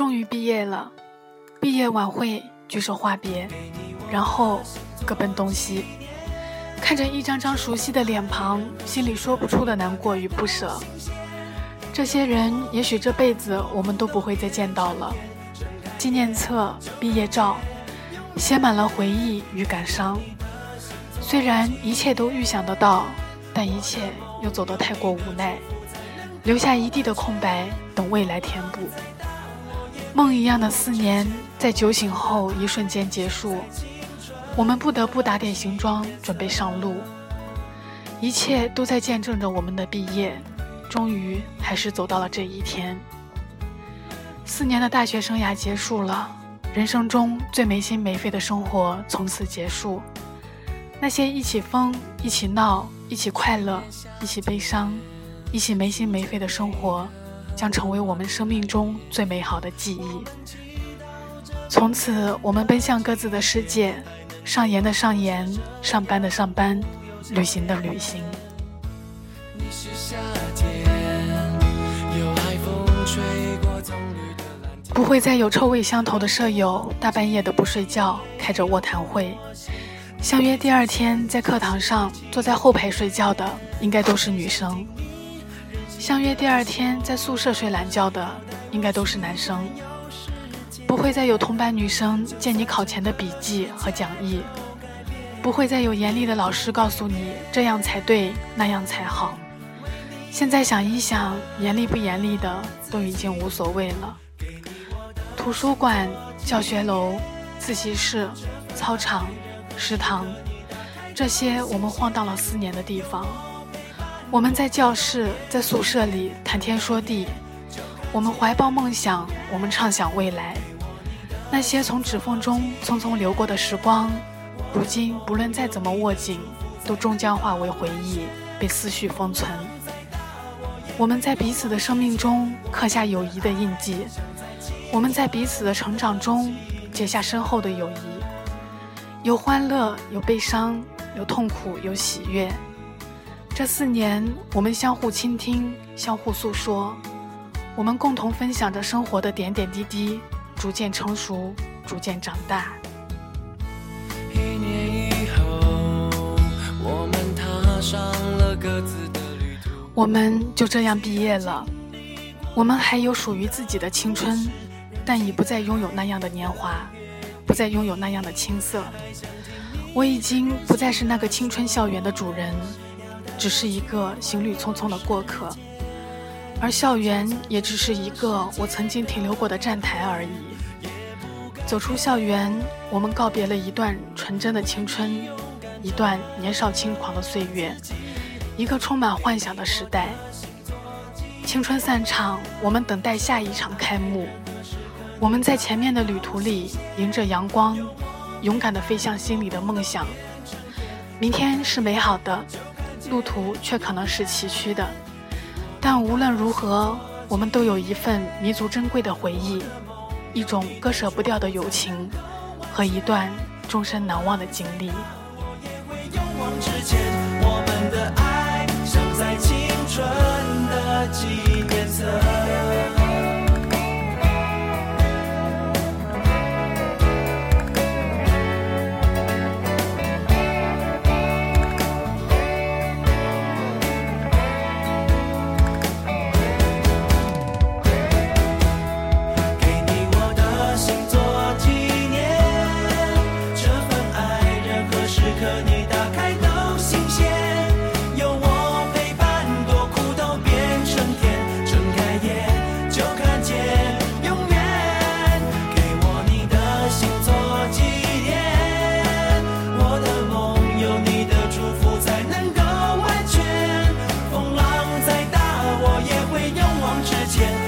终于毕业了，毕业晚会举手话别，然后各奔东西。看着一张张熟悉的脸庞，心里说不出的难过与不舍。这些人，也许这辈子我们都不会再见到了。纪念册、毕业照，写满了回忆与感伤。虽然一切都预想得到，但一切又走得太过无奈，留下一地的空白，等未来填补。梦一样的四年，在酒醒后一瞬间结束。我们不得不打点行装，准备上路。一切都在见证着我们的毕业，终于还是走到了这一天。四年的大学生涯结束了，人生中最没心没肺的生活从此结束。那些一起疯、一起闹、一起快乐、一起悲伤、一起没心没肺的生活，将成为我们生命中最美好的记忆。从此，我们奔向各自的世界。上研的上研，上班的上班，旅行的旅行。不会再有臭味相投的舍友，大半夜的不睡觉，开着卧谈会。相约第二天在课堂上坐在后排睡觉的，应该都是女生。相约第二天在宿舍睡懒觉的，应该都是男生。不会再有同班女生见你考前的笔记和讲义，不会再有严厉的老师告诉你这样才对，那样才好。现在想一想，严厉不严厉的都已经无所谓了。图书馆、教学楼、自习室、操场、食堂，这些我们晃荡了四年的地方，我们在教室、在宿舍里谈天说地，我们怀抱梦想，我们畅想未来。那些从指缝中匆匆流过的时光，如今不论再怎么握紧，都终将化为回忆，被思绪封存。我们在彼此的生命中刻下友谊的印记，我们在彼此的成长中结下深厚的友谊。有欢乐，有悲伤，有痛苦，有喜悦。这四年，我们相互倾听，相互诉说，我们共同分享着生活的点点滴滴。逐渐成熟，逐渐长大。一年以后，我们踏上了各自的旅途。我们就这样毕业了。我们还有属于自己的青春，但已不再拥有那样的年华，不再拥有那样的青涩。我已经不再是那个青春校园的主人，只是一个行旅匆匆的过客。而校园也只是一个我曾经停留过的站台而已。走出校园，我们告别了一段纯真的青春，一段年少轻狂的岁月，一个充满幻想的时代。青春散场，我们等待下一场开幕。我们在前面的旅途里，迎着阳光，勇敢地飞向心里的梦想。明天是美好的，路途却可能是崎岖的。但无论如何我们都有一份弥足珍贵的回忆一种割舍不掉的友情和一段终身难忘的经历。我也会勇往直前之间